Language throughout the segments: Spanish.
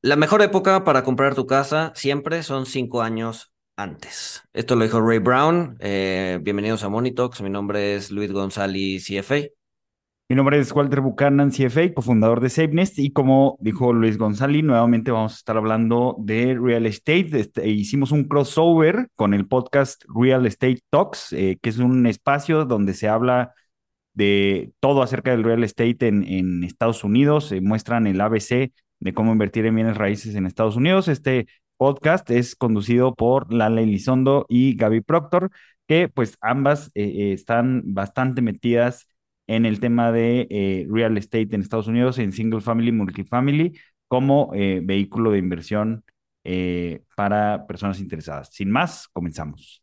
La mejor época para comprar tu casa siempre son cinco años antes. Esto lo dijo Ray Brown. Eh, bienvenidos a Monitox. Mi nombre es Luis González, CFA. Mi nombre es Walter Buchanan, CFA, cofundador de SafeNest, y como dijo Luis González, nuevamente vamos a estar hablando de real estate. Este, hicimos un crossover con el podcast Real Estate Talks, eh, que es un espacio donde se habla de todo acerca del real estate en, en Estados Unidos. Se muestran el ABC de cómo invertir en bienes raíces en Estados Unidos. Este podcast es conducido por Lala Elizondo y Gaby Proctor, que pues ambas eh, eh, están bastante metidas en el tema de eh, real estate en Estados Unidos, en single family, multifamily, como vehículo de inversión para personas interesadas. Sin más, comenzamos.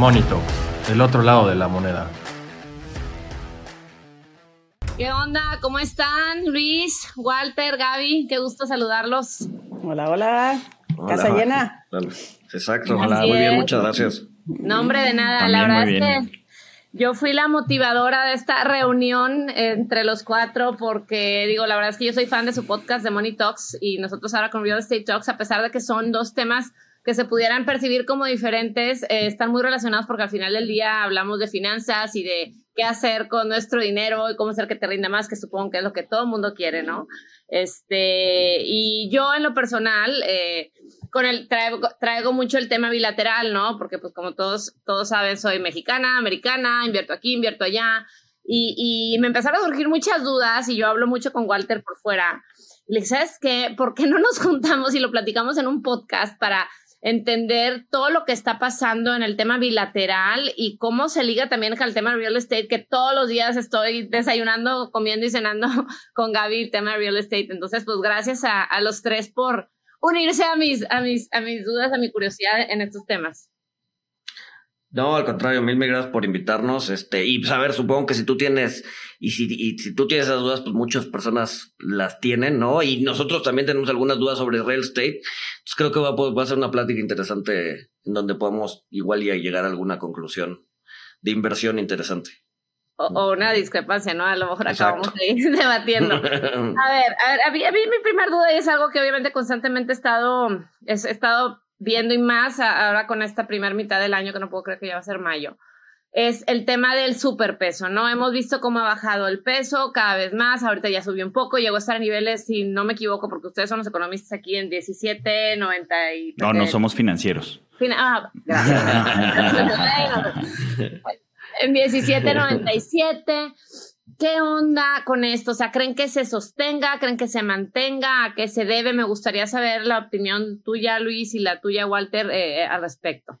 Monito, el otro lado de la moneda. ¿Qué onda? ¿Cómo están? Luis, Walter, Gaby, qué gusto saludarlos. Hola, hola. Casa llena. Exacto, hola, muy bien, muchas gracias. No, hombre, de nada. la verdad es que yo fui la motivadora de esta reunión entre los cuatro porque, digo, la verdad es que yo soy fan de su podcast de Money Talks y nosotros ahora con Real Estate Talks, a pesar de que son dos temas que se pudieran percibir como diferentes, eh, están muy relacionados porque al final del día hablamos de finanzas y de qué hacer con nuestro dinero y cómo hacer que te rinda más, que supongo que es lo que todo el mundo quiere, ¿no? Este, y yo en lo personal, eh, con el, traigo, traigo, mucho el tema bilateral, ¿no? Porque pues como todos, todos saben, soy mexicana, americana, invierto aquí, invierto allá, y, y me empezaron a surgir muchas dudas y yo hablo mucho con Walter por fuera. Le dije, ¿sabes qué? ¿Por qué no nos juntamos y lo platicamos en un podcast para entender todo lo que está pasando en el tema bilateral y cómo se liga también al tema real estate, que todos los días estoy desayunando, comiendo y cenando con Gaby el tema real estate. Entonces, pues gracias a, a los tres por unirse a mis, a, mis, a mis dudas, a mi curiosidad en estos temas. No, al contrario, mil, mil gracias por invitarnos. Este, y saber, pues, supongo que si tú tienes, y si, y si tú tienes esas dudas, pues muchas personas las tienen, ¿no? Y nosotros también tenemos algunas dudas sobre real estate. Entonces creo que va, va a ser una plática interesante en donde podamos igual ya llegar a alguna conclusión de inversión interesante. O, una discrepancia, ¿no? A lo mejor acabamos de ir debatiendo. A ver, a ver, a mí, a mí mi primer duda es algo que obviamente constantemente he estado, he estado viendo y más ahora con esta primera mitad del año, que no puedo creer que ya va a ser mayo, es el tema del superpeso, ¿no? Hemos visto cómo ha bajado el peso cada vez más, ahorita ya subió un poco, llegó a estar a niveles, si no me equivoco, porque ustedes son los economistas aquí en 17, 90 y... No, no somos financieros. ah, gracias. en 17, 97 ¿Qué onda con esto? O sea, ¿creen que se sostenga? ¿Creen que se mantenga? ¿A qué se debe? Me gustaría saber la opinión tuya, Luis, y la tuya, Walter, eh, al respecto.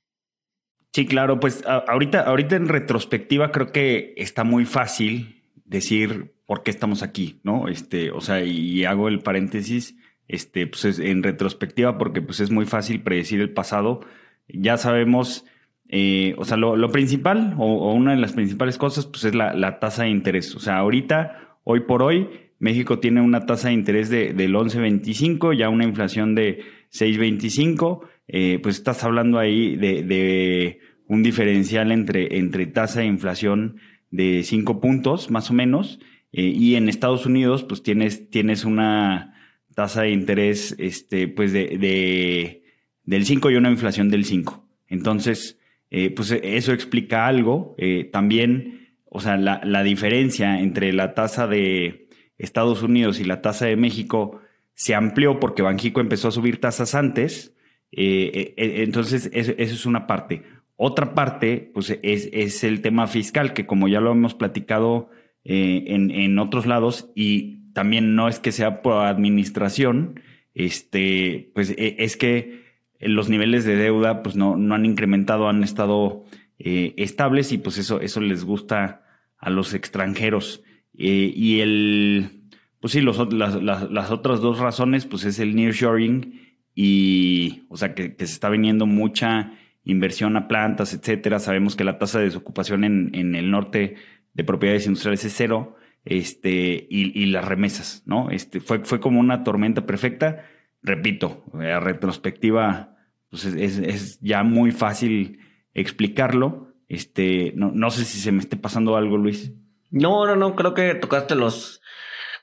Sí, claro, pues ahorita, ahorita en retrospectiva creo que está muy fácil decir por qué estamos aquí, ¿no? Este, o sea, y hago el paréntesis, este, pues en retrospectiva, porque pues es muy fácil predecir el pasado. Ya sabemos eh, o sea, lo, principal o, una de las principales cosas pues es la, tasa de interés. O sea, ahorita, hoy por hoy, México tiene una tasa de interés de, del 11.25, ya una inflación de 6.25. Eh, pues estás hablando ahí de, un diferencial entre, entre tasa de inflación de 5 puntos, más o menos. Eh, y en Estados Unidos, pues tienes, tienes una tasa de interés este, pues de, de del 5 y una inflación del 5. Entonces, eh, pues eso explica algo. Eh, también, o sea, la, la, diferencia entre la tasa de Estados Unidos y la tasa de México se amplió porque Banjico empezó a subir tasas antes. Entonces, eso, es una parte. Otra parte, pues, es, es, el tema fiscal, que como ya lo hemos platicado en, en otros lados, y también no es que sea por administración, este, pues es que los niveles de deuda pues no, no han incrementado, han estado eh, estables y pues eso, eso les gusta a los extranjeros. Eh, y el, pues sí, los, las, las, otras dos razones pues es el nearshoring y, o sea, que, se está viniendo mucha inversión a plantas, etcétera. Sabemos que la tasa de desocupación en, en el norte de propiedades industriales es cero, este, y, y las remesas, ¿no? Este, fue, fue como una tormenta perfecta repito, a retrospectiva, pues es, ya muy fácil explicarlo. Este, no, no sé si se me esté pasando algo, Luis. No, no, no, creo que tocaste los,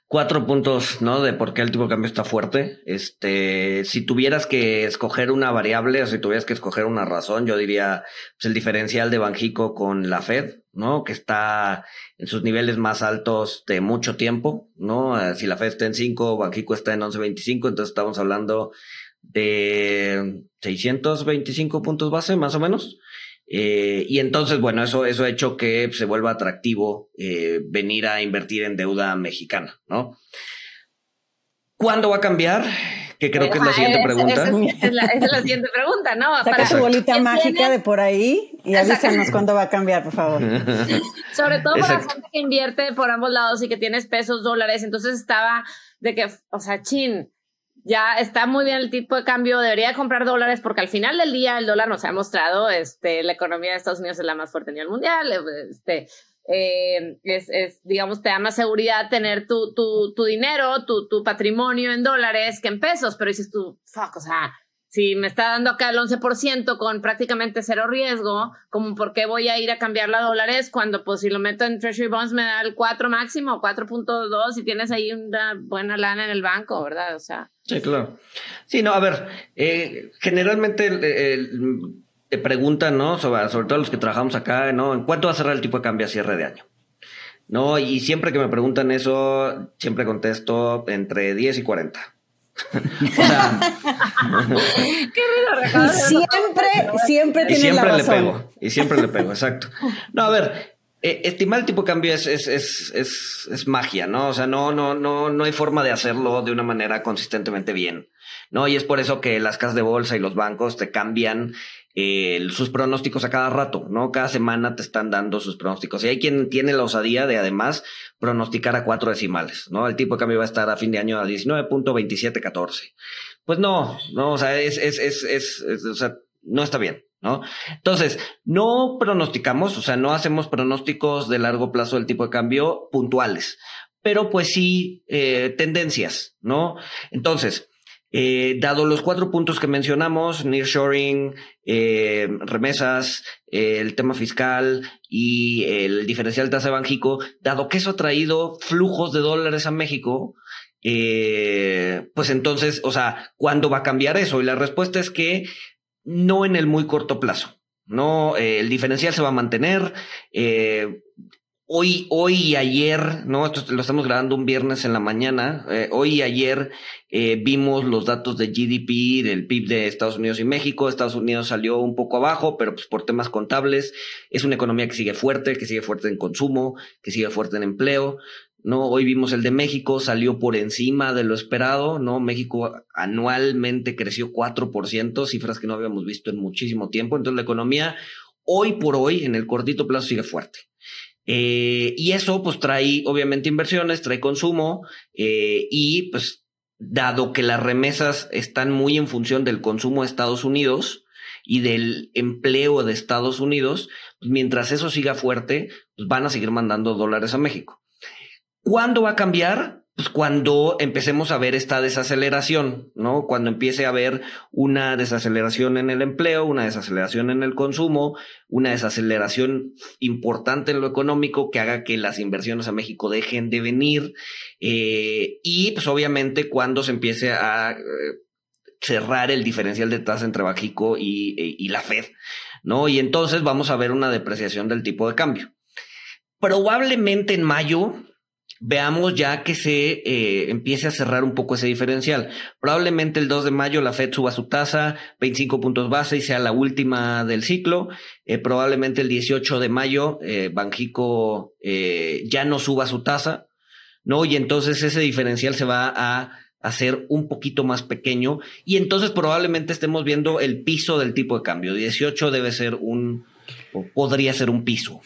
cuatro puntos, ¿no? De por qué el tipo de cambio está fuerte. Este, si tuvieras que escoger una variable o si tuvieras que escoger una razón, yo diría pues, el diferencial de Banjico con la Fed, ¿no? Que está en sus niveles más altos de mucho tiempo, ¿no? Eh, si la Fed está en 5, Banjico está en 11.25, entonces estamos hablando de 625 puntos base, más o menos. Eh, y entonces, bueno, eso, eso ha hecho que se vuelva atractivo eh, venir a invertir en deuda mexicana, ¿no? ¿Cuándo va a cambiar? Que creo que es la siguiente pregunta. es, la, siguiente pregunta, ¿no? Saca su bolita mágica de por ahí y avísanos cuándo va a cambiar, por favor. Sobre todo para la gente que invierte por ambos lados y que tienes pesos, dólares. Entonces estaba de que, o sea, chin, ya está muy bien el tipo de cambio, debería comprar dólares porque al final del día el dólar nos ha mostrado, este, la economía de Estados Unidos es la más fuerte a nivel mundial, este, eh, es, es, digamos, te da más seguridad tener tu, tu, tu dinero, tu, tu patrimonio en dólares que en pesos, pero dices tú, fuck, o sea, si me está dando acá el 11% con prácticamente cero riesgo, como por qué voy a ir a cambiarla a dólares cuando pues si lo meto en Treasury Bonds me da el 4 máximo, 4.2 y tienes ahí una buena lana en el banco, ¿verdad? O sea. Sí, claro. Sí, no, a ver, eh, generalmente te preguntan, ¿no? Sobre, sobre todo los que trabajamos acá, ¿no? ¿En cuánto va a cerrar el tipo de cambio a cierre de año? No, y siempre que me preguntan eso, siempre contesto entre 10 y 40. o sea, Qué y siempre, siempre tiene y siempre la le pego, y siempre le pego, exacto. No, a ver, eh, estimar el tipo de cambio es, es, es, es, es magia, ¿no? O sea, no, no, no, no hay forma de hacerlo de una manera consistentemente bien, ¿no? Y es por eso que las casas de bolsa y los bancos te cambian sus pronósticos a cada rato, ¿no? Cada semana te están dando sus pronósticos. Y hay quien tiene la osadía de además pronosticar a cuatro decimales, ¿no? El tipo de cambio va a estar a fin de año a 19.2714. Pues no, no, o sea, es, es, es, es, o sea, no está bien. ¿No? Entonces, no pronosticamos, o sea, no hacemos pronósticos de largo plazo del tipo de cambio puntuales, pero pues sí eh, tendencias, ¿no? Entonces, eh, dado los cuatro puntos que mencionamos, nearshoring, eh, remesas, eh, el tema fiscal y el diferencial tasa de dado que eso ha traído flujos de dólares a México, pues entonces, o sea, ¿cuándo va a cambiar eso? Y la respuesta es que no en el muy corto plazo. No, el diferencial se va a mantener. Hoy, hoy y ayer, ¿no? Esto lo estamos grabando un viernes en la mañana. Eh, hoy y ayer eh, vimos los datos de GDP del PIB de Estados Unidos y México. Estados Unidos salió un poco abajo, pero pues por temas contables es una economía que sigue fuerte, que sigue fuerte en consumo, que sigue fuerte en empleo. ¿no? Hoy vimos el de México, salió por encima de lo esperado, ¿no? México anualmente creció 4%, cifras que no habíamos visto en muchísimo tiempo. Entonces la economía hoy por hoy, en el cortito plazo, sigue fuerte. Eh, y eso pues trae obviamente inversiones, trae consumo eh, y pues dado que las remesas están muy en función del consumo de Estados Unidos y del empleo de Estados Unidos, pues mientras eso siga fuerte, pues van a seguir mandando dólares a México. ¿Cuándo va a cambiar? Pues cuando empecemos a ver esta desaceleración, ¿no? Cuando empiece a haber una desaceleración en el empleo, una desaceleración en el consumo, una desaceleración importante en lo económico que haga que las inversiones a México dejen de venir eh, y pues obviamente cuando se empiece a eh, cerrar el diferencial de tasa entre Bajico y, y la Fed, ¿no? Y entonces vamos a ver una depreciación del tipo de cambio. Probablemente en mayo veamos ya que se eh, empiece a cerrar un poco ese diferencial. Probablemente el 2 de mayo la Fed suba su tasa 25 puntos base y sea la última del ciclo. Eh, probablemente el 18 de mayo eh, Banjico eh, ya no suba su tasa, ¿no? Y entonces ese diferencial se va a hacer un poquito más pequeño y entonces probablemente estemos viendo el piso del tipo de cambio. 18 debe ser un, o podría ser un piso.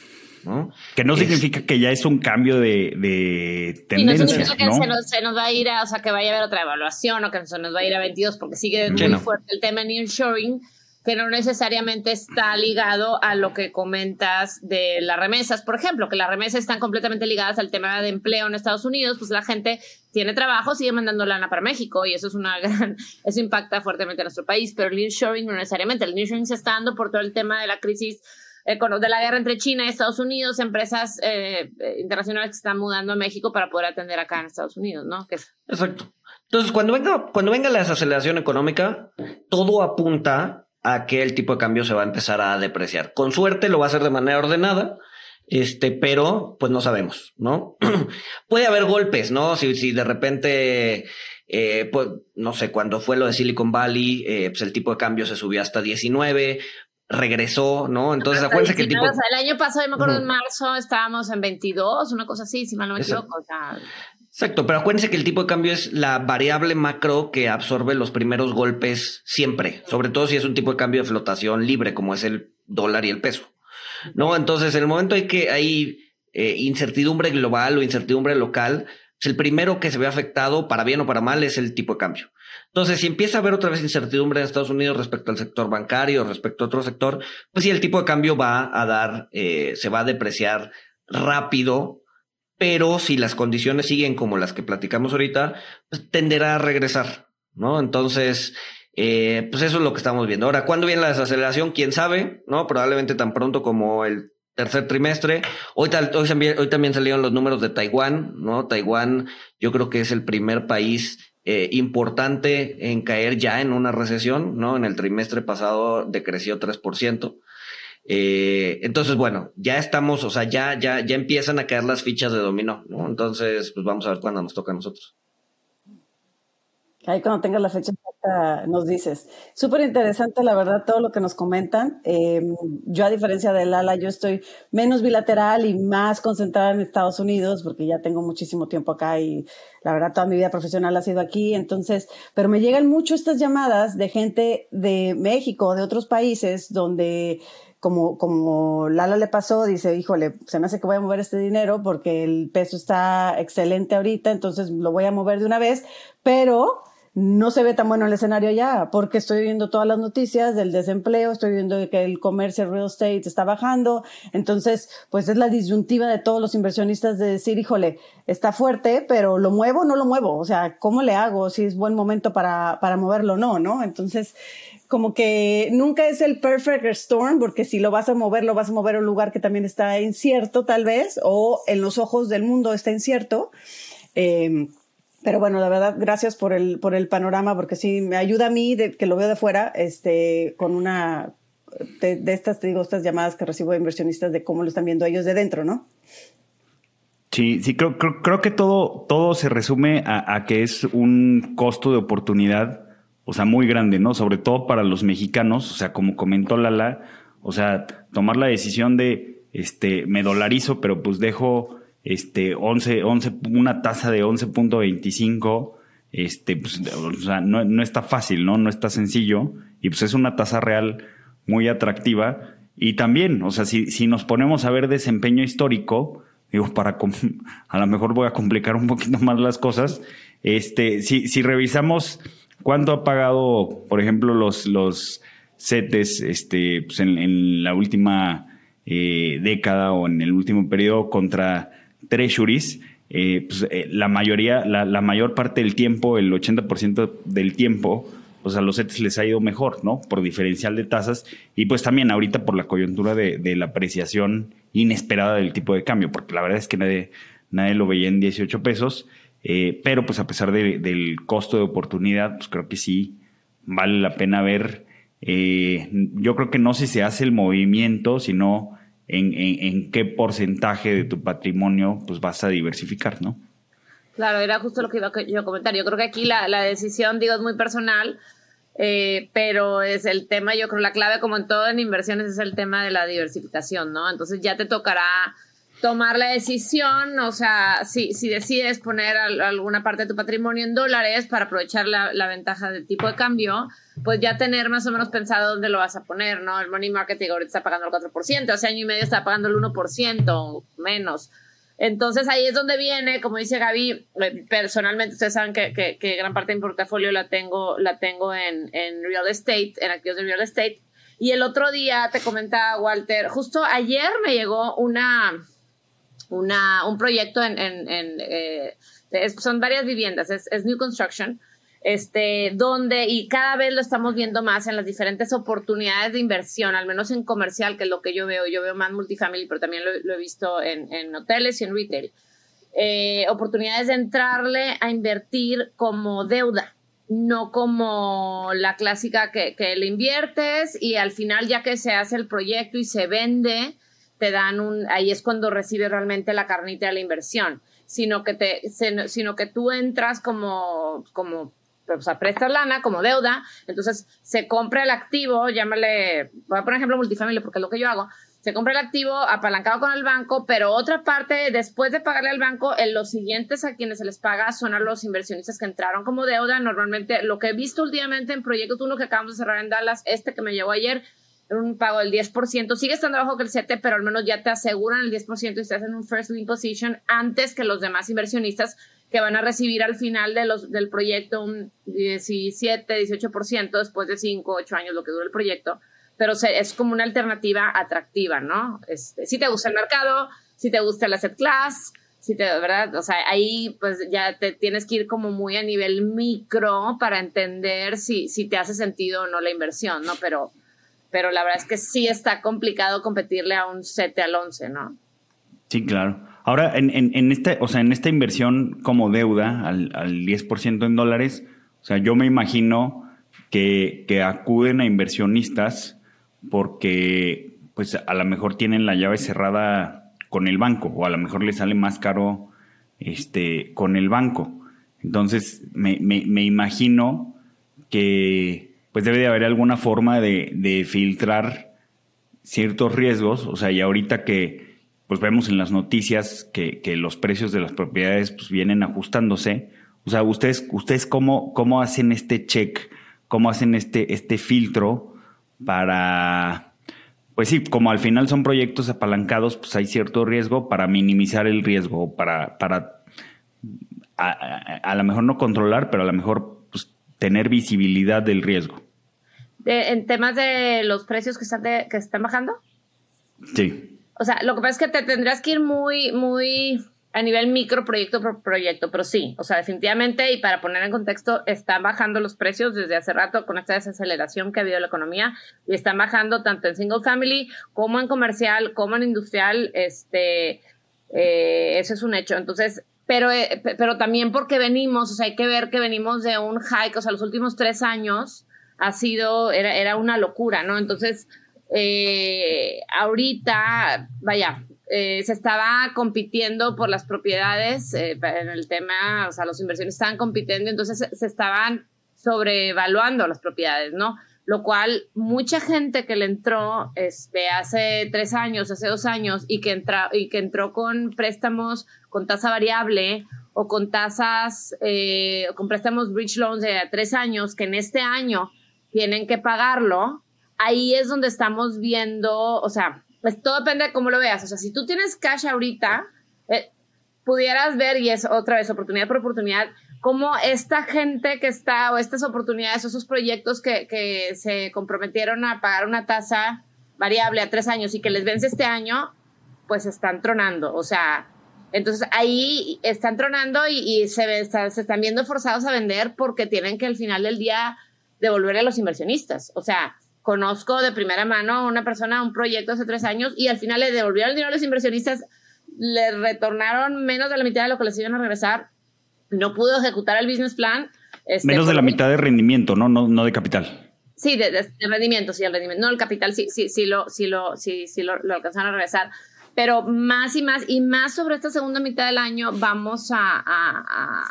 Que no significa que ya es un cambio de, tendencia. no significa que Se, nos, va a ir a, o sea, que vaya a haber otra evaluación o que se nos va a ir a 22 porque sigue muy fuerte el tema en insuring. que no necesariamente está ligado a lo que comentas de las remesas, por ejemplo, que las remesas están completamente ligadas al tema de empleo en Estados Unidos, pues la gente tiene trabajo, sigue mandando lana para México y eso es una gran, eso impacta fuertemente a nuestro país, pero el nearshoring no necesariamente, el nearshoring se está dando por todo el tema de la crisis de la guerra entre China y Estados Unidos, empresas eh, internacionales que están mudando a México para poder atender acá en Estados Unidos, ¿no? Exacto. Entonces, cuando venga, cuando venga la desaceleración económica, todo apunta a que el tipo de cambio se va a empezar a depreciar. Con suerte lo va a hacer de manera ordenada, este, pero pues no sabemos, ¿no? Puede haber golpes, ¿no? Si, si de repente, eh, pues, no sé, cuando fue lo de Silicon Valley, eh, pues el tipo de cambio se subió hasta 19, regresó, ¿no? Entonces, acuérdense que el tipo... el año pasado, me acuerdo, en marzo estábamos en 22, una cosa así, si mal no me equivoco. O sea... Exacto, pero acuérdense que el tipo de cambio es la variable macro que absorbe los primeros golpes siempre, sobre todo si es un tipo de cambio de flotación libre, como es el dólar y el peso. ¿No? Entonces, en el momento hay que hay eh, incertidumbre global o incertidumbre local, pues el primero que se ve afectado, para bien o para mal, es el tipo de cambio. Entonces, si empieza a haber otra vez incertidumbre en Estados Unidos respecto al sector bancario, respecto a otro sector, pues sí, el tipo de cambio va a dar, eh, se va a depreciar rápido, pero si las condiciones siguen como las que platicamos ahorita, pues tenderá a regresar, ¿no? Entonces, eh, pues eso es lo que estamos viendo. Ahora, ¿cuándo viene la desaceleración? ¿Quién sabe? ¿No? Probablemente tan pronto como el tercer trimestre. Hoy, hoy, hoy también salieron los números de Taiwán, ¿no? Taiwán yo creo que es el primer país eh, importante en caer ya en una recesión, ¿no? En el trimestre pasado decreció 3%. Eh, entonces, bueno, ya estamos, o sea, ya, ya, ya empiezan a caer las fichas de dominó, ¿no? Entonces, pues vamos a ver cuándo nos toca a nosotros. Ahí cuando tengas la fecha nos dices. Súper interesante, la verdad, todo lo que nos comentan. Em, yo, a diferencia de Lala, yo estoy menos bilateral y más concentrada en Estados Unidos, porque ya tengo muchísimo tiempo acá y la verdad toda mi vida profesional ha sido aquí. Entonces, pero me llegan mucho estas llamadas de gente de México, de otros países, donde como, como Lala le pasó, dice, híjole, se me hace que voy a mover este dinero porque el peso está excelente ahorita, entonces lo voy a mover de una vez, pero no se ve tan bueno el escenario ya, porque estoy viendo todas las noticias del desempleo, estoy viendo que el comercio real estate está bajando, entonces, pues es la disyuntiva de todos los inversionistas de decir, híjole, está fuerte, pero lo muevo o no lo muevo, o sea, ¿cómo le hago? Si es buen momento para, para moverlo o no, ¿no? Entonces, como que nunca es el perfect storm, porque si lo vas a mover, lo vas a mover a un lugar que también está incierto, tal vez, o en los ojos del mundo está incierto. Eh, pero bueno, la verdad, gracias por el, por el panorama, porque sí, me ayuda a mí, de, que lo veo de fuera, este, con una, de, estas, te digo, estas llamadas que recibo de inversionistas de cómo lo están viendo ellos de dentro, ¿no? Sí, sí, creo, creo, que todo, todo se resume a, a, que es un costo de oportunidad, o sea, muy grande, ¿no? Sobre todo para los mexicanos, o sea, como comentó Lala, o sea, tomar la decisión de, este, me dolarizo, pero pues dejo este, 11, 11, una tasa de 11.25, este, pues, o sea, no, no, está fácil, ¿no? No está sencillo. Y pues es una tasa real muy atractiva. Y también, o sea, si, si nos ponemos a ver desempeño histórico, digo, para a lo mejor voy a complicar un poquito más las cosas. Este, si, si revisamos cuánto ha pagado, por ejemplo, los, los CETES este, pues en, en la última eh, década o en el último periodo contra treasuries, eh, pues, eh, la mayoría, la, mayor parte del tiempo, el 80% del tiempo, pues a los CETES les ha ido mejor, ¿no? Por diferencial de tasas y pues también ahorita por la coyuntura de, la apreciación inesperada del tipo de cambio, porque la verdad es que nadie, nadie lo veía en 18 pesos, eh, pero pues a pesar del costo de oportunidad, pues creo que sí vale la pena ver. yo creo que no si se hace el movimiento, sino en, qué porcentaje de tu patrimonio pues vas a diversificar, ¿no? Claro, era justo lo que iba yo a comentar. Yo creo que aquí la, decisión, digo, es muy personal, eh, pero es el tema, yo creo, la clave como en todo en inversiones es el tema de la diversificación, ¿no? Entonces ya te tocará tomar la decisión, o sea, si, si decides poner alguna parte de tu patrimonio en dólares para aprovechar la, la, ventaja del tipo de cambio, pues ya tener más o menos pensado dónde lo vas a poner, ¿no? El money market ahorita está pagando el 4%, hace año y medio está pagando el 1% menos. Entonces ahí es donde viene, como dice Gaby, eh, personalmente ustedes saben que, que, que gran parte de mi portafolio la tengo, la tengo en, en real estate, en activos de real estate Y el otro día te comentaba, Walter, justo ayer me llegó una, una, un proyecto en, en, eh, son varias viviendas, es, es New Construction, este, donde, y cada vez lo estamos viendo más en las diferentes oportunidades de inversión, al menos en comercial, que es lo que yo veo, yo veo más multifamily, pero también lo, he visto en, en, hoteles y en retail, eh, oportunidades de entrarle a invertir como deuda, no como la clásica que, que le inviertes y al final ya que se hace el proyecto y se vende, te dan un, ahí es cuando recibes realmente la carnita de la inversión, sino que te, sino que tú entras como, como o sea, prestas lana como deuda, entonces se compra el activo, llámale, voy a poner ejemplo multifamily porque es lo que yo hago, se compra el activo apalancado con el banco, pero otra parte, después de pagarle al banco, en los siguientes a quienes se les paga son a los inversionistas que entraron como deuda. Normalmente, lo que he visto últimamente en Proyecto 1 que acabamos de cerrar en Dallas, este que me llegó ayer, un pago del 10%, sigue estando abajo que el 7, pero al menos ya te aseguran el 10% y estás en un first lien position antes que los demás inversionistas que van a recibir al final de los, del proyecto un 17, 18% después de 5, 8 años, lo que dura el proyecto. Pero es como una alternativa atractiva, ¿no? Este, si te gusta el mercado, si te gusta el asset class, si te, ¿verdad? O sea, ahí pues ya te tienes que ir como muy a nivel micro para entender si, si te hace sentido o no la inversión, ¿no? Pero, pero la verdad es que sí está complicado competirle a un 7 al 11, ¿no? Sí, claro. Ahora, en, en, en, este, o sea, en esta inversión como deuda al, al 10% en dólares, o sea, yo me imagino que, que, acuden a inversionistas porque pues a lo mejor tienen la llave cerrada con el banco o a lo mejor les sale más caro este, con el banco. Entonces, me, me, me imagino que pues debe de haber alguna forma de, de filtrar ciertos riesgos, o sea, y ahorita que pues vemos en las noticias que, que los precios de las propiedades pues vienen ajustándose. O sea, ustedes, ustedes cómo, cómo hacen este check, cómo hacen este, este filtro para, pues sí, como al final son proyectos apalancados, pues hay cierto riesgo para minimizar el riesgo, para, para a, a, lo mejor no controlar, pero a lo mejor tener visibilidad del riesgo. ¿En temas de los precios que están, que están bajando? Sí. O sea, lo que pasa es que te tendrás que ir muy, muy a nivel micro proyecto por proyecto, pero sí, o sea, definitivamente, y para poner en contexto, están bajando los precios desde hace rato con esta desaceleración que ha habido en la economía, y están bajando tanto en single family como en comercial, como en industrial, este, eh, eso es un hecho. Entonces, pero, eh, pero también porque venimos, o sea, hay que ver que venimos de un hike, o sea, los últimos tres años ha sido, era, era una locura, ¿no? Entonces, eh, ahorita, vaya, eh, se estaba compitiendo por las propiedades en el tema, o sea, los inversiones estaban compitiendo, entonces se, estaban sobrevaluando las propiedades, ¿no? Lo cual mucha gente que le entró hace tres años, hace dos años, y que, entra, y que entró con préstamos con tasa variable o con tasas, eh, con préstamos bridge loans de tres años, que en este año tienen que pagarlo, ahí es donde estamos viendo, o sea, pues todo depende de cómo lo veas. O sea, si tú tienes cash ahorita, eh, pudieras ver, y es otra vez oportunidad por oportunidad, cómo esta gente que está, o estas oportunidades, o esos proyectos que, que se comprometieron a pagar una tasa variable a tres años y que les vence este año, pues están tronando. O sea, entonces ahí están tronando y, se, se están viendo forzados a vender porque tienen que al final del día devolverle a los inversionistas. O sea, conozco de primera mano a una persona, un proyecto hace tres años y al final le devolvieron el dinero a los inversionistas, le retornaron menos de la mitad de lo que les iban a regresar, no pudo ejecutar el business plan. Este, menos de la mitad de rendimiento, ¿no? No, no de capital. Sí, de, rendimiento, sí, el rendimiento. No, el capital sí, sí, sí lo, sí lo, sí, sí lo, lo alcanzaron a regresar. Pero más y más, y más sobre esta segunda mitad del año, vamos a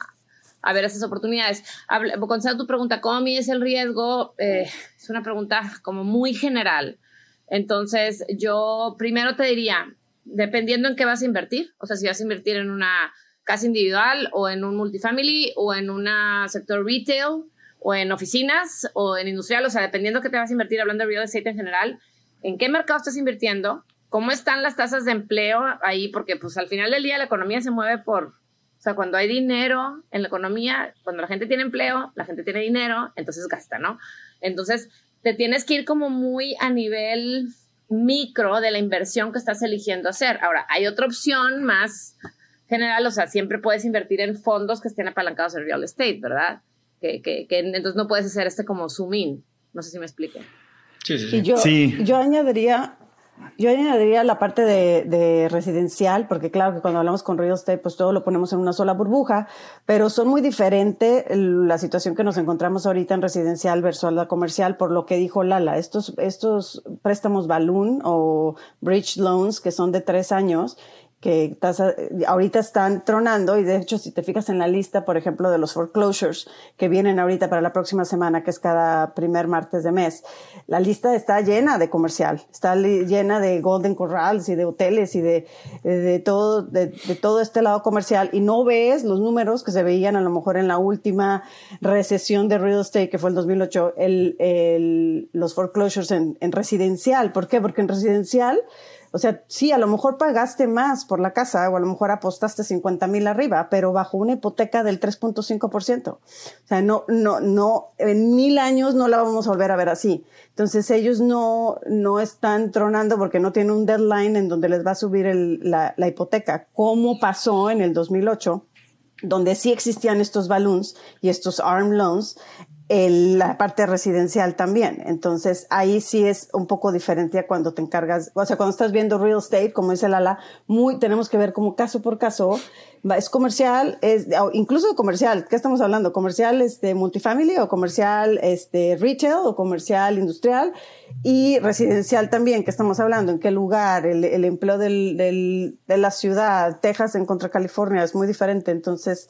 a ver esas oportunidades. Contestando tu pregunta, ¿cómo mides el riesgo? Eh, es una pregunta como muy general. Entonces, yo primero te diría, dependiendo en qué vas a invertir, o sea, si vas a invertir en una casa individual o en un multifamily o en un sector retail o en oficinas o en industrial, o sea, dependiendo qué te vas a invertir, hablando de real estate en general, en qué mercado estás invirtiendo, cómo están las tasas de empleo ahí, porque pues al final del día la economía se mueve por o sea, cuando hay dinero en la economía, cuando la gente tiene empleo, la gente tiene dinero, entonces gasta, ¿no? Entonces, te tienes que ir como muy a nivel micro de la inversión que estás eligiendo hacer. Ahora, hay otra opción más general, o sea, siempre puedes invertir en fondos que estén apalancados en real estate, ¿verdad? Que, que, que entonces no puedes hacer este como zoom in. No sé si me explique. Sí, sí, sí. Y yo, yo añadiría yo añadiría la parte de, residencial, porque claro que cuando hablamos con real estate, pues todo lo ponemos en una sola burbuja, pero son muy diferentes la situación que nos encontramos ahorita en residencial versus la comercial, por lo que dijo Lala. Estos, estos préstamos balloon o bridge loans, que son de tres años, que ahorita están tronando y de hecho si te fijas en la lista, por ejemplo, de los foreclosures que vienen ahorita para la próxima semana, que es cada primer martes de mes, la lista está llena de comercial, está llena de Golden Corrals y de hoteles y de, de todo, de, todo este lado comercial y no ves los números que se veían a lo mejor en la última recesión de real estate que fue el 2008, el, el, los foreclosures en, en residencial. ¿Por qué? Porque en residencial o sea, sí, a lo mejor pagaste más por la casa o a lo mejor apostaste 50 mil arriba, pero bajo una hipoteca del 3.5%. O sea, no, no, no, en mil años no la vamos a volver a ver así. Entonces ellos no, no están tronando porque no tienen un deadline en donde les va a subir el, la, la hipoteca, como pasó en el 2008 donde sí existían estos balloons y estos arm loans, la parte residencial también. Entonces, ahí sí es un poco diferente a cuando te encargas, o sea, cuando estás viendo real estate, como dice Lala, muy, tenemos que ver como caso por caso. Es comercial, es, incluso comercial, ¿qué estamos hablando? ¿Comercial este, multifamily o comercial este, retail o comercial industrial? Y residencial también, ¿qué estamos hablando? ¿En qué lugar? El, el empleo del, del, de la ciudad, Texas en contra California es muy diferente. Entonces,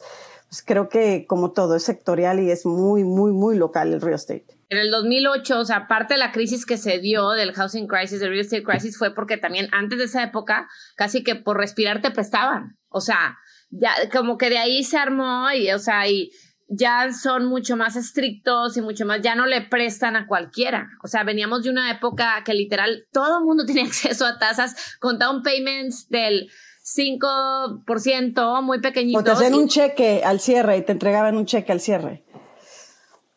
pues creo que como todo es sectorial y es muy, muy, muy local el real estate. En el 2008, o sea, parte de la crisis que se dio del housing crisis, del real estate crisis, fue porque también antes de esa época, casi que por respirar te prestaban. O sea, ya como que de ahí se armó y, o sea, y ya son mucho más estrictos y mucho más, ya no le prestan a cualquiera. O sea, veníamos de una época que literal todo el mundo tenía acceso a tasas con payments del 5%, muy pequeñito. O te hacían un cheque al cierre y te entregaban un cheque al cierre.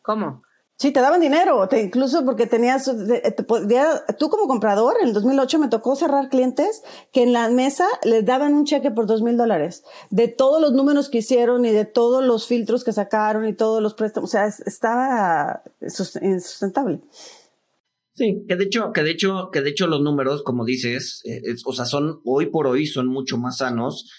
¿Cómo? Sí, te daban dinero, te, incluso porque tenías, tú como comprador, en el 2008 me tocó cerrar clientes que en la mesa les daban un cheque por dos mil dólares, de todos los números que hicieron y de todos los filtros que sacaron y todos los préstamos, o sea, estaba insustentable. Sí, que de hecho, que de hecho, que de hecho los números, como dices, eh, o sea, son hoy por hoy son mucho más sanos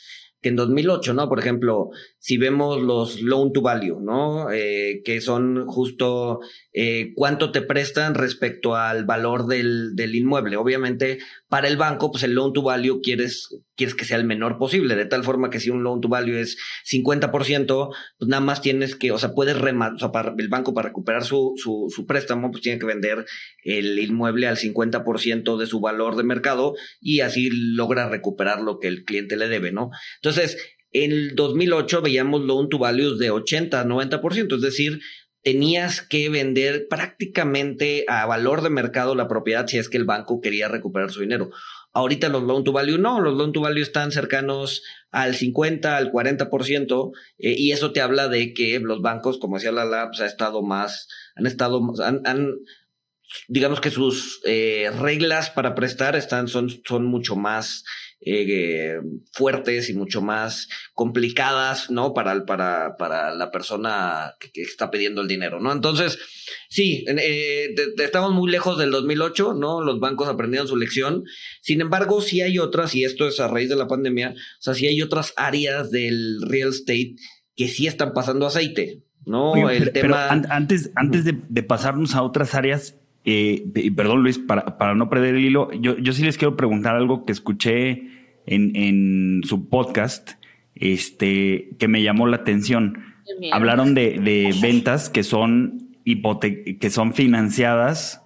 que en 2008, ¿no? Por ejemplo, si vemos los loan to value, ¿no? Eh, que son justo eh, cuánto te prestan respecto al valor del, del, inmueble. Obviamente, para el banco, pues el loan to value quieres, quieres que sea el menor posible, de tal forma que si un loan to value es 50%, pues nada más tienes que, o sea, puedes rematar, o sea, el banco para recuperar su, su, su préstamo, pues tiene que vender el inmueble al 50% de su valor de mercado y así logra recuperar lo que el cliente le debe, ¿no? Entonces, en el 2008 veíamos loan to values de 80, 90%, es decir, tenías que vender prácticamente a valor de mercado la propiedad si es que el banco quería recuperar su dinero. Ahorita los loan to value no, los loan to value están cercanos al 50, al 40%, eh, y eso te habla de que los bancos, como decía Lala, pues ha estado más, han estado, han, han digamos que sus eh, reglas para prestar están, son, son mucho más eh, fuertes y mucho más complicadas, ¿no? Para, para, para la persona que, está pidiendo el dinero, ¿no? Entonces, sí, eh, estamos muy lejos del 2008, ¿no? Los bancos aprendieron su lección. Sin embargo, sí hay otras, y esto es a raíz de la pandemia, o sea, sí hay otras áreas del real estate que sí están pasando aceite, ¿no? el tema... antes, antes de pasarnos a otras áreas, eh, perdón Luis, para, para, no perder el hilo, yo, yo sí les quiero preguntar algo que escuché en, en su podcast, este, que me llamó la atención. Hablaron de, de, ventas que son que son financiadas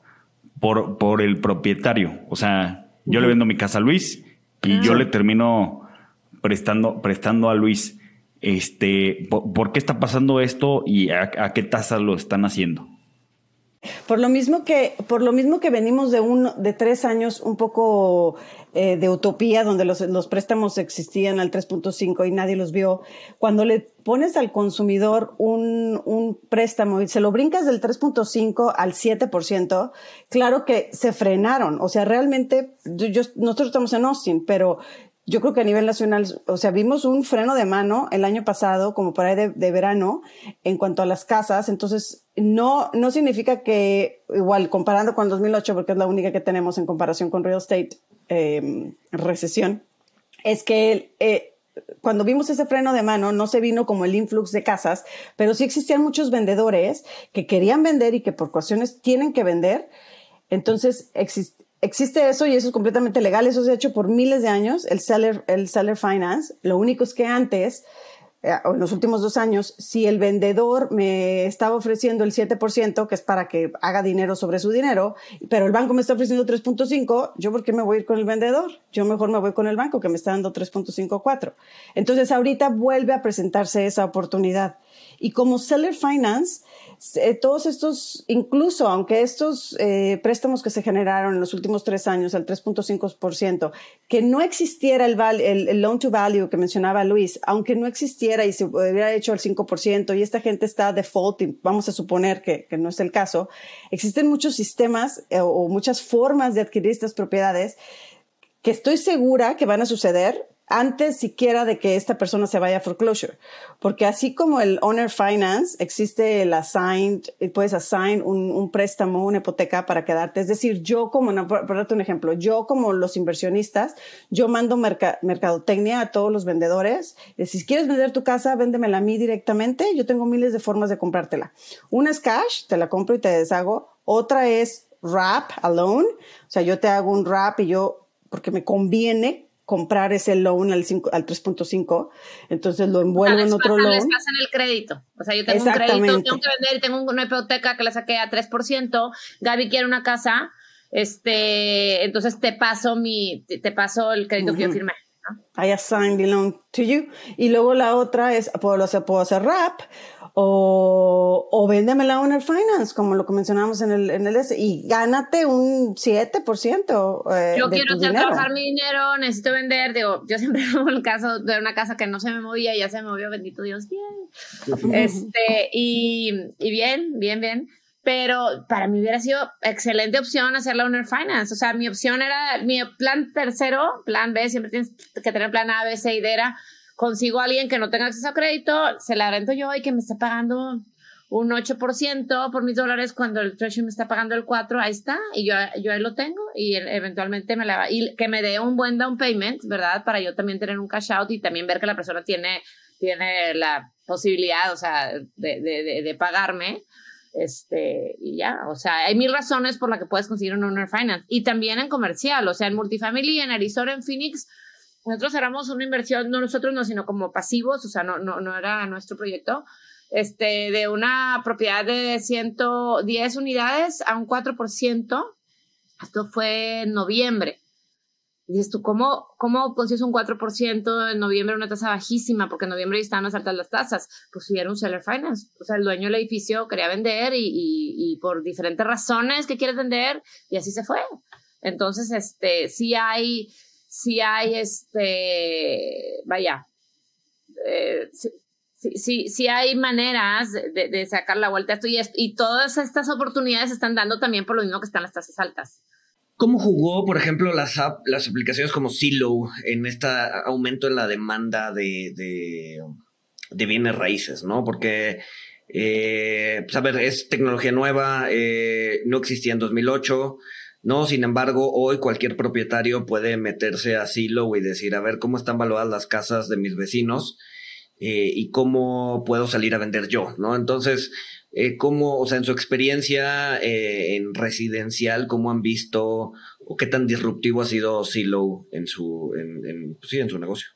por, por el propietario. O sea, yo le vendo mi casa a Luis y yo le termino prestando, prestando a Luis. Este, ¿por, qué está pasando esto y a, a qué tasa lo están haciendo? Por lo mismo que, por lo mismo que venimos de un, de tres años un poco eh, de utopía, donde los, los préstamos existían al 3.5 y nadie los vio. Cuando le pones al consumidor un, un préstamo y se lo brincas del 3.5 al 7%, claro que se frenaron. O sea, realmente, yo, nosotros estamos en Austin, pero yo creo que a nivel nacional, o sea, vimos un freno de mano el año pasado, como por ahí de, verano, en cuanto a las casas. Entonces, no, no significa que, igual, comparando con el 2008, porque es la única que tenemos en comparación con real estate, eh, recesión, es que eh, cuando vimos ese freno de mano no se vino como el influx de casas, pero sí existían muchos vendedores que querían vender y que por cuestiones tienen que vender. Entonces, existe existe eso y eso es completamente legal. Eso se ha hecho por miles de años, el seller, el seller finance. Lo único es que antes, eh, en los últimos dos años, si el vendedor me estaba ofreciendo el 7%, que es para que haga dinero sobre su dinero, pero el banco me está ofreciendo 3.5, yo por qué me voy a ir con el vendedor? Yo mejor me voy con el banco que me está dando 3.54. Entonces ahorita vuelve a presentarse esa oportunidad. Y como seller finance, eh, todos estos, incluso aunque estos eh, préstamos que se generaron en los últimos tres años, al 3.5%, que no existiera el, el, loan to value que mencionaba Luis, aunque no existiera y se hubiera hecho al 5% y esta gente está defaulting, vamos a suponer que, que no es el caso, existen muchos sistemas eh, o muchas formas de adquirir estas propiedades que estoy segura que van a suceder antes siquiera de que esta persona se vaya a foreclosure. Porque así como el owner finance, existe el assigned, puedes assign un, un préstamo, una hipoteca para quedarte. Es decir, yo como, por, darte un ejemplo, yo como los inversionistas, yo mando mercadotecnia a todos los vendedores. si quieres vender tu casa, véndemela a mí directamente. Yo tengo miles de formas de comprártela. Una es cash, te la compro y te deshago. Otra es wrap, alone. O sea, yo te hago un wrap y yo, porque me conviene comprar ese loan al, al 3.5, entonces lo envuelvo en otro loan. Les pasan el crédito. O sea, yo tengo un crédito, tengo que vender y tengo una hipoteca que la saqué a 3%, Gaby quiere una casa, este, entonces te paso mi, te paso el crédito que yo firmé. I assign the loan to you. Y luego la otra es, puedo hacer, puedo hacer rap o, o véndeme la Owner Finance, como lo que mencionamos en el, en el S, y gánate un 7%. Eh, yo quiero hacer trabajar mi dinero, necesito vender. Digo, yo siempre pongo el caso de una casa que no se me movía, ya se me movió, bendito Dios, bien. este, y, y bien, bien, bien pero para mí hubiera sido excelente opción hacer la Owner Finance. O sea, mi opción era, mi plan tercero, plan B, siempre tienes que tener plan A, B, C y D, era consigo a alguien que no tenga acceso a crédito, se la rento yo y que me esté pagando un 8% por mis dólares cuando el Treasury me está pagando el 4%, ahí está, y yo, yo ahí lo tengo y eventualmente me la va, y que me dé un buen down payment, ¿verdad? Para yo también tener un cash out y también ver que la persona tiene, tiene la posibilidad, o sea, de, de, de, pagarme. Este, y ya, o sea, hay mil razones por las que puedes conseguir un owner finance y también en comercial, o sea, en multifamily, en Arizona, en Phoenix, nosotros éramos una inversión, no nosotros no, sino como pasivos, o sea, no, no, no era nuestro proyecto, este, de una propiedad de 110 unidades a un 4%. Esto fue en noviembre. Y dices tú, ¿cómo, cómo consigues un 4% en noviembre, una tasa bajísima? Porque en noviembre estaban más altas las tasas. Pues si era un seller finance. O sea, el dueño del edificio quería vender y, y, y por diferentes razones que quieres vender, y así se fue. Entonces, este, sí hay, si hay este, vaya, eh, si, hay maneras de, sacar la vuelta a esto y, todas estas oportunidades están dando también por lo mismo que están las tasas altas. ¿Cómo jugó, por ejemplo, las, las aplicaciones como Silo en este aumento en la demanda de, de, bienes raíces, no? Porque, eh, pues es tecnología nueva, eh, no existía en 2008, no, sin embargo, hoy cualquier propietario puede meterse a Silo y decir, a ver, ¿cómo están valoradas las casas de mis vecinos? Eh, y cómo puedo salir a vender yo, ¿no? Entonces, eh, ¿cómo, o sea, en su experiencia eh, en residencial, cómo han visto o qué tan disruptivo ha sido Silo en su, en, pues sí, en su negocio?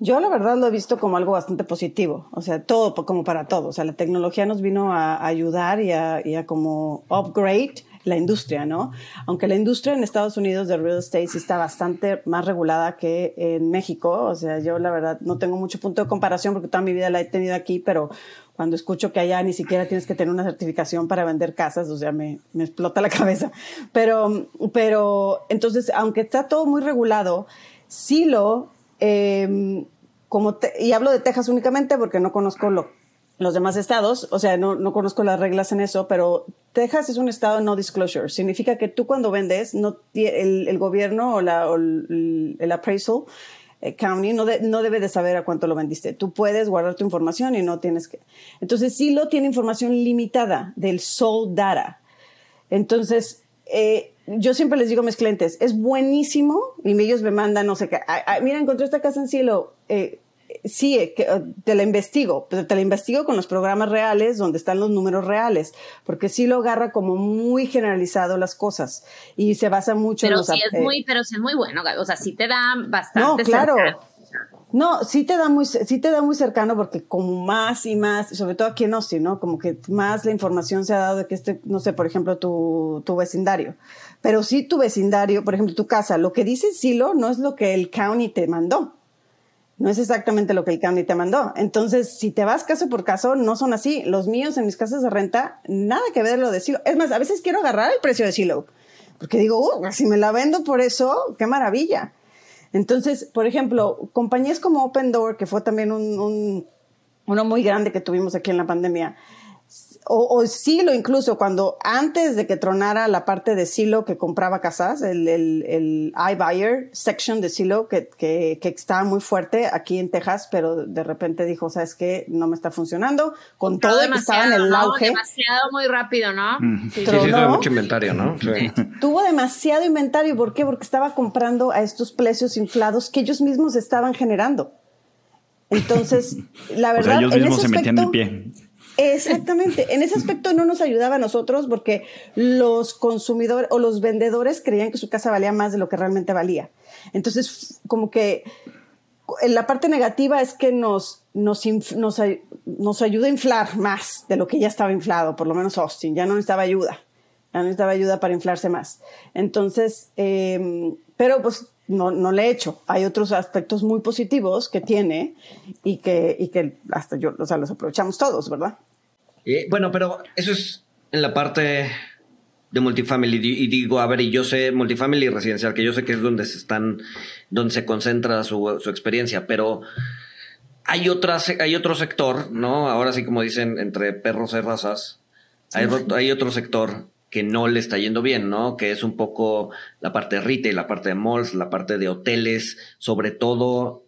Yo la verdad lo he visto como algo bastante positivo, o sea, todo como para todo, o sea, la tecnología nos vino a, ayudar y a, y a como upgrade la industria, ¿no? Aunque la industria en Estados Unidos de real estate sí está bastante más regulada que en México, o sea, yo la verdad no tengo mucho punto de comparación porque toda mi vida la he tenido aquí, pero cuando escucho que allá ni siquiera tienes que tener una certificación para vender casas, o sea, me, explota la cabeza. Pero, pero, entonces, aunque está todo muy regulado, sí lo, eh, como y hablo de Texas únicamente porque no conozco lo, los demás estados, o sea, no, no, conozco las reglas en eso, pero Texas es un estado no disclosure. Significa que tú cuando vendes, no, el, el gobierno o, la, o el, el, appraisal eh, county no, no debe de saber a cuánto lo vendiste. Tú puedes guardar tu información y no tienes que. Entonces, sí lo tiene información limitada del sold data. Entonces, eh, yo siempre les digo a mis clientes, es buenísimo, y ellos me mandan, no sé qué, mira, encontré esta casa en cielo, eh, sí, eh, eh, te la investigo, pero te la investigo con los programas reales donde están los números reales, porque sí lo agarra como muy generalizado las cosas y se basa mucho pero en los... Sí es muy, pero sí es muy bueno, o sea, sí te da bastante... No, claro. No, sí te da muy, sí te da muy cercano porque como más y más, sobre todo aquí en Austin, ¿no? Como que más la información se ha dado de que este, no sé, por ejemplo, tu, tu vecindario. Pero sí tu vecindario, por ejemplo, tu casa, lo que dice Silo no es lo que el county te mandó no es exactamente lo que el county te mandó. Entonces, si te vas caso por caso, no son así. Los míos en mis casas de renta, nada que ver lo de Silo. Es más, a veces quiero agarrar el precio de Silo, porque digo, uh, si me la vendo por eso, qué maravilla. Entonces, por ejemplo, compañías como Open Door, que fue también un, un uno muy grande que tuvimos aquí en la pandemia, o, o, Silo incluso, cuando antes de que tronara la parte de Silo que compraba casas, el, el, el iBuyer section de Silo que, que, que, estaba muy fuerte aquí en Texas, pero de repente dijo, ¿sabes qué? No me está funcionando. Con todo que estaba en el auge. Demasiado muy rápido, ¿no? Sí, sí, sí, mucho inventario, ¿no? Sí. Tuvo demasiado inventario. ¿Por qué? Porque estaba comprando a estos precios inflados que ellos mismos estaban generando. Entonces, la verdad. O sea, ellos mismos se metían el pie. Exactamente. En ese aspecto no nos ayudaba a nosotros porque los consumidores o los vendedores creían que su casa valía más de lo que realmente valía. Entonces, como que la parte negativa es que nos, nos, ayuda a inflar más de lo que ya estaba inflado, por lo menos Austin. Ya no necesitaba ayuda. Ya no necesitaba ayuda para inflarse más. Entonces, eh, pero pues no, no le he hecho. Hay otros aspectos muy positivos que tiene y que, y que hasta yo, o sea, los aprovechamos todos, ¿verdad? Eh, bueno, pero eso es en la parte de multifamily. Y digo, a ver, y yo sé multifamily residencial, que yo sé que es donde se están, donde se concentra su, su experiencia, pero hay, otras, hay otro sector, ¿no? Ahora sí, como dicen, entre perros y razas, hay, hay otro sector que no le está yendo bien, ¿no? Que es un poco la parte de retail, la parte de malls, la parte de hoteles, sobre todo,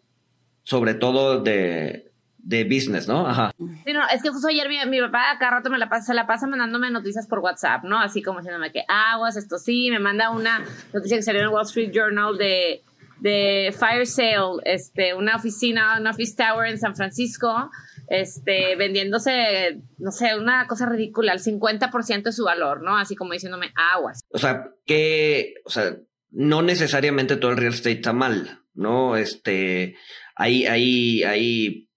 sobre todo de, de business, ¿no? Ajá. Sí, no, es que justo ayer mi, mi papá cada rato me la pasa, se la pasa mandándome noticias por WhatsApp, ¿no? Así como diciéndome que aguas, esto sí, me manda una noticia que salió en el Wall Street Journal de, de Fire Sale, este, una oficina, una office tower en San Francisco, este, vendiéndose, no sé, una cosa ridícula, el 50% de su valor, ¿no? Así como diciéndome aguas. O sea, que, o sea, no necesariamente todo el real estate está mal, ¿no? Este, hay, hay, hay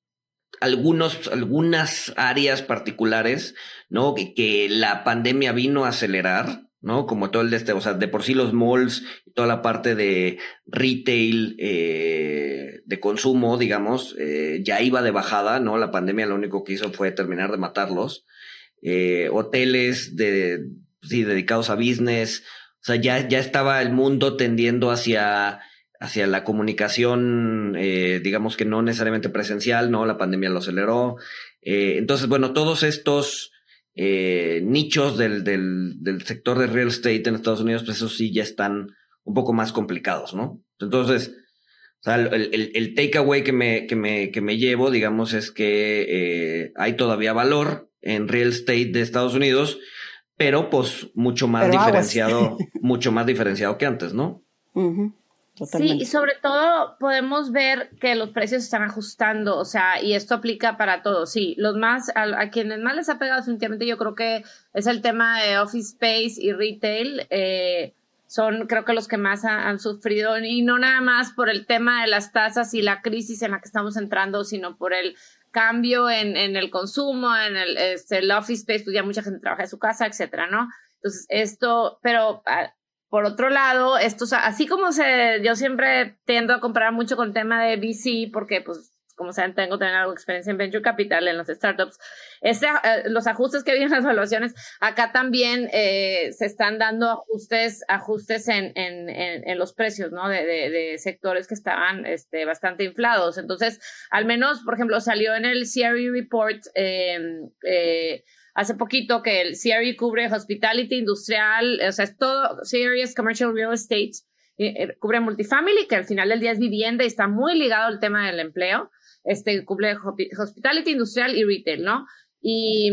algunos, algunas áreas particulares, ¿no? Que, que, la pandemia vino a acelerar, ¿no? Como todo el de este, o sea, de por sí los malls, toda la parte de retail, eh, de consumo, digamos, eh, ya iba de bajada, ¿no? La pandemia lo único que hizo fue terminar de matarlos. Eh, hoteles de, sí, dedicados a business, o sea, ya, ya estaba el mundo tendiendo hacia hacia la comunicación, eh, digamos que no necesariamente presencial, ¿no? La pandemia lo aceleró. Eh, entonces, bueno, todos estos eh, nichos del, del, del, sector de real estate en Estados Unidos, pues esos sí ya están un poco más complicados, ¿no? Entonces, o sea, el, el, el takeaway que me, que, me, que me llevo, digamos, es que eh, hay todavía valor en real estate de Estados Unidos, pero pues mucho más pero diferenciado, mucho más diferenciado que antes, ¿no? Uh Sí, y sobre todo podemos ver que los precios están ajustando, o sea, y esto aplica para todos. Sí, los más, a, quienes más les ha pegado definitivamente, yo creo que es el tema de office space y retail. Eh, son creo que los que más han sufrido y no nada más por el tema de las tasas y la crisis en la que estamos entrando, sino por el cambio en, en el consumo, en el, este, el office space, pues ya mucha gente trabaja en su casa, etcétera, ¿no? Entonces, esto, pero ah, por otro lado, esto, así como se, yo siempre tiendo a comparar mucho con el tema de VC, porque pues como saben, tengo también algo de experiencia en Venture Capital, en los startups. Ese, eh, los ajustes que vienen en las evaluaciones, acá también eh, se están dando ajustes, ajustes en, en, en, los precios, ¿no? De, de, sectores que estaban este, bastante inflados. Entonces, al menos, por ejemplo, salió en el CRE Report eh, hace poquito que el CRE cubre hospitality, industrial, o sea, es todo, CRE es commercial real estate, cubre multifamily, que al final del día es vivienda y está muy ligado al tema del empleo este, cumple hospitality, industrial y retail, ¿no? Y,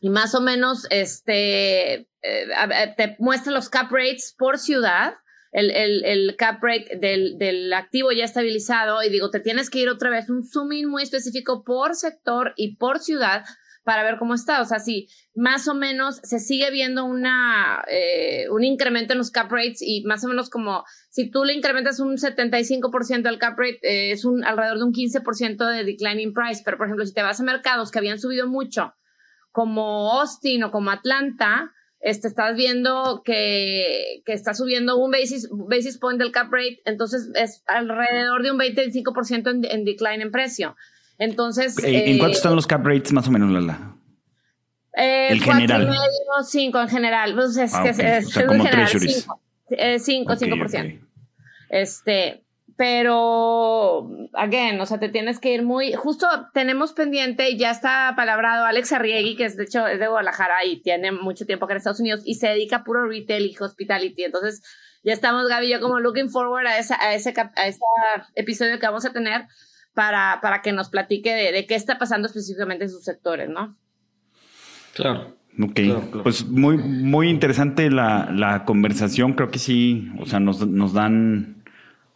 y más o menos, este, eh, te muestra los cap rates por ciudad, el, el, el cap rate del, del, activo ya estabilizado y digo, te tienes que ir otra vez un zooming muy específico por sector y por ciudad para ver cómo está. O sea, si más o menos se sigue viendo una, eh, un incremento en los cap rates y más o menos como si tú le incrementas un 75% al cap rate, eh, es un alrededor de un 15% de declining price. Pero, por ejemplo, si te vas a mercados que habían subido mucho, como Austin o como Atlanta, este, estás viendo que, que está subiendo un basis, basis point del cap rate, entonces es alrededor de un 25% en, en decline en precio. Entonces. ¿En, cuánto eh, están los cap rates más o menos, Lala? Eh, el general. Medio, cinco en general. Pues es ah, que es, o sea, como general, cinco, eh, cinco, cinco por ciento. Este, pero, again, o sea, te tienes que ir muy, justo tenemos pendiente, ya está palabrado Alex Arriegui, que es de hecho es de Guadalajara y tiene mucho tiempo acá en Estados Unidos y se dedica a puro retail y hospitality. Entonces, ya estamos, Gaby y yo, como looking forward a, esa, a, ese, a ese episodio que vamos a tener para, para que nos platique de, qué está pasando específicamente en sus sectores, ¿no? Claro. Ok, pues muy, muy interesante la, la, conversación. Creo que sí, o sea, nos, nos dan,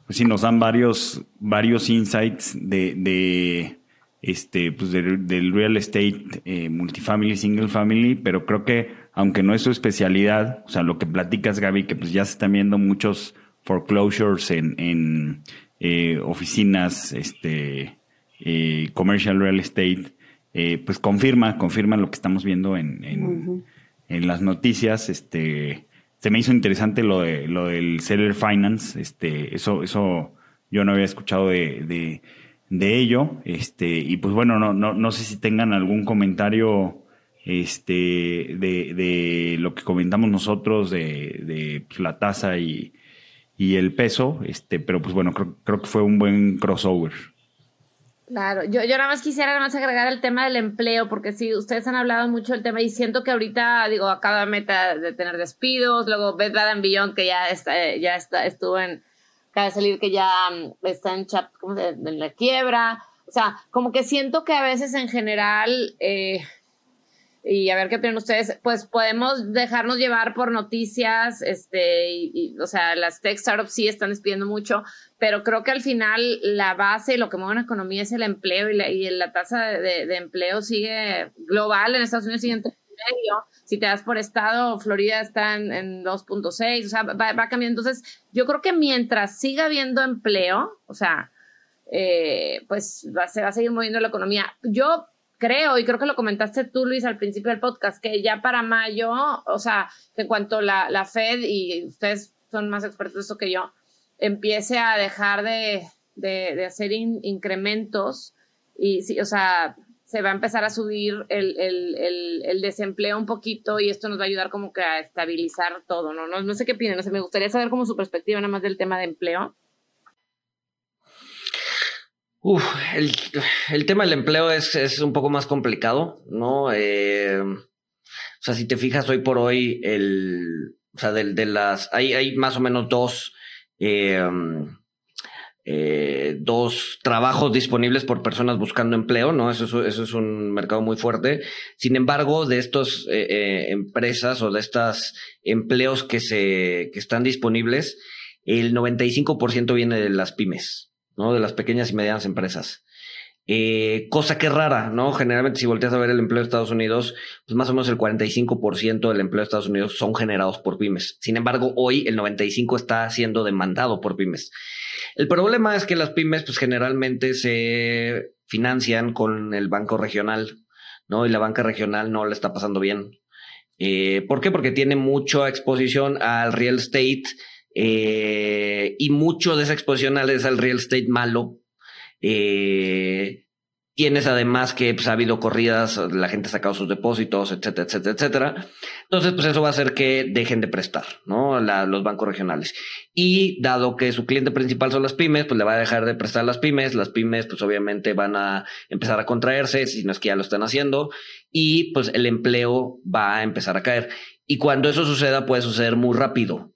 pues sí, nos dan varios, varios insights de, de este, pues del real estate, eh, multifamily, single family, pero creo que aunque no es su especialidad, o sea, lo que platicas, Gaby, que pues ya se están viendo muchos foreclosures en, en eh, oficinas, este, eh, commercial real estate, eh, pues confirma, confirma lo que estamos viendo en, en, las noticias. Este, se me hizo interesante lo de lo del seller finance, este, eso, eso yo no había escuchado de, de, ello. Este, y pues bueno, no, no, no sé si tengan algún comentario este, de, de lo que comentamos nosotros de, de pues, la tasa y, y el peso, este, pero pues bueno, creo, creo que fue un buen crossover. Claro, yo, yo nada más quisiera nada más agregar el tema del empleo, porque sí, ustedes han hablado mucho del tema y siento que ahorita, digo, acaba de meta de tener despidos, luego Beth Baden Beyond, que ya está, ya está, estuvo en, acaba de salir que ya mm, está en chat, como en la quiebra, o sea, como que siento que a veces en general, eh, y a ver qué opinan ustedes, pues podemos dejarnos llevar por noticias, este, y, o sea, las tech startups sí están despidiendo mucho, pero creo que al final la base y lo que mueve una economía es el empleo y la, y la tasa de, de, empleo sigue global, en Estados Unidos sigue en medio, si te das por estado, Florida está en, en 2.6, o sea, va, va, cambiando, entonces yo creo que mientras siga habiendo empleo, o sea, eh, pues se va a seguir moviendo la economía. Yo creo, y creo que lo comentaste tú, Luis, al principio del podcast, que ya para mayo, o sea, que en cuanto la, la Fed, y ustedes son más expertos de eso que yo, empiece a dejar de, de, hacer incrementos, y sí, o sea, se va a empezar a subir el, el, el, desempleo un poquito y esto nos va a ayudar como que a estabilizar todo, ¿no? No, no sé qué opinan, no sé, me gustaría saber como su perspectiva nada más del tema de empleo. Uf, el, el, tema del empleo es, es, un poco más complicado, ¿no? Eh, o sea, si te fijas hoy por hoy, el, o sea, de, de las, hay, hay más o menos dos, eh, eh, dos trabajos disponibles por personas buscando empleo, ¿no? Eso es, eso es un mercado muy fuerte. Sin embargo, de estas eh, eh, empresas o de estos empleos que se, que están disponibles, el 95% viene de las pymes. ¿No? De las pequeñas y medianas empresas. Eh, cosa que rara, ¿no? Generalmente si volteas a ver el empleo de Estados Unidos, pues más o menos el 45% del empleo de Estados Unidos son generados por pymes. Sin embargo, hoy el 95% está siendo demandado por pymes. El problema es que las pymes, pues generalmente se financian con el banco regional, ¿no? Y la banca regional no le está pasando bien. Eh, ¿Por qué? Porque tiene mucha exposición al real estate eh, y mucho de esa exposición al real estate malo. Eh, Tienes además que pues, ha habido corridas, la gente ha sacado sus depósitos, etcétera, etcétera, etcétera. Entonces, pues eso va a hacer que dejen de prestar, ¿no? los bancos regionales. Y dado que su cliente principal son las pymes, pues le va a dejar de prestar las pymes. Las pymes, pues obviamente van a empezar a contraerse, si no es que ya lo están haciendo. Y pues el empleo va a empezar a caer. Y cuando eso suceda, puede suceder muy rápido,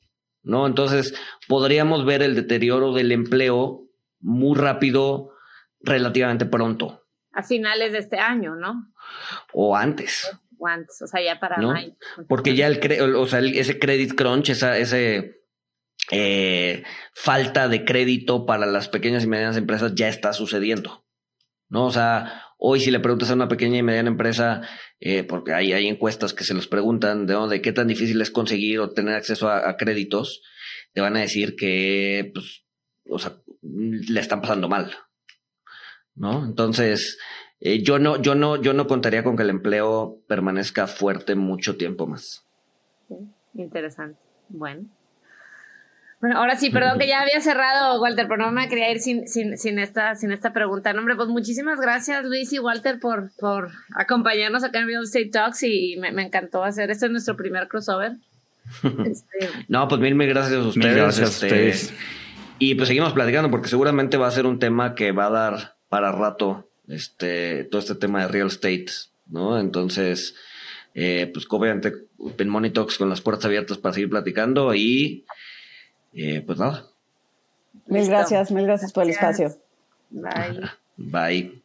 ¿no? Entonces, podríamos ver el deterioro del empleo muy rápido relativamente pronto a finales de este año, ¿no? O antes. O antes, o sea, ya para mayo. Porque ya el, o sea, ese credit crunch, esa, ese eh, falta de crédito para las pequeñas y medianas empresas ya está sucediendo. ¿No? O sea, hoy si le preguntas a una pequeña y mediana empresa, eh, porque hay, hay encuestas que se los preguntan de, de qué tan difícil es conseguir o tener acceso a, créditos, te van a decir que, pues, o sea, le están pasando mal. ¿no? Entonces, eh, yo no, yo no, yo no contaría con que el empleo permanezca fuerte mucho tiempo más. interesante. Bueno. Bueno, ahora sí, perdón que ya había cerrado, Walter, pero no me quería ir sin, sin, sin, esta, sin esta pregunta. No, hombre, pues muchísimas gracias, Luis y Walter, por, por acompañarnos acá en Real Estate Talks y me, me encantó hacer. Este es nuestro primer crossover. Este, no, pues mil, mil gracias a ustedes. gracias a este, ustedes. Y pues seguimos platicando porque seguramente va a ser un tema que va a dar para rato este, todo este tema de real estate, ¿no? Entonces, eh, pues obviamente en Money Talks con las puertas abiertas para seguir platicando y eh, pues nada. Mil gracias, mil gracias por el espacio. Bye. Bye.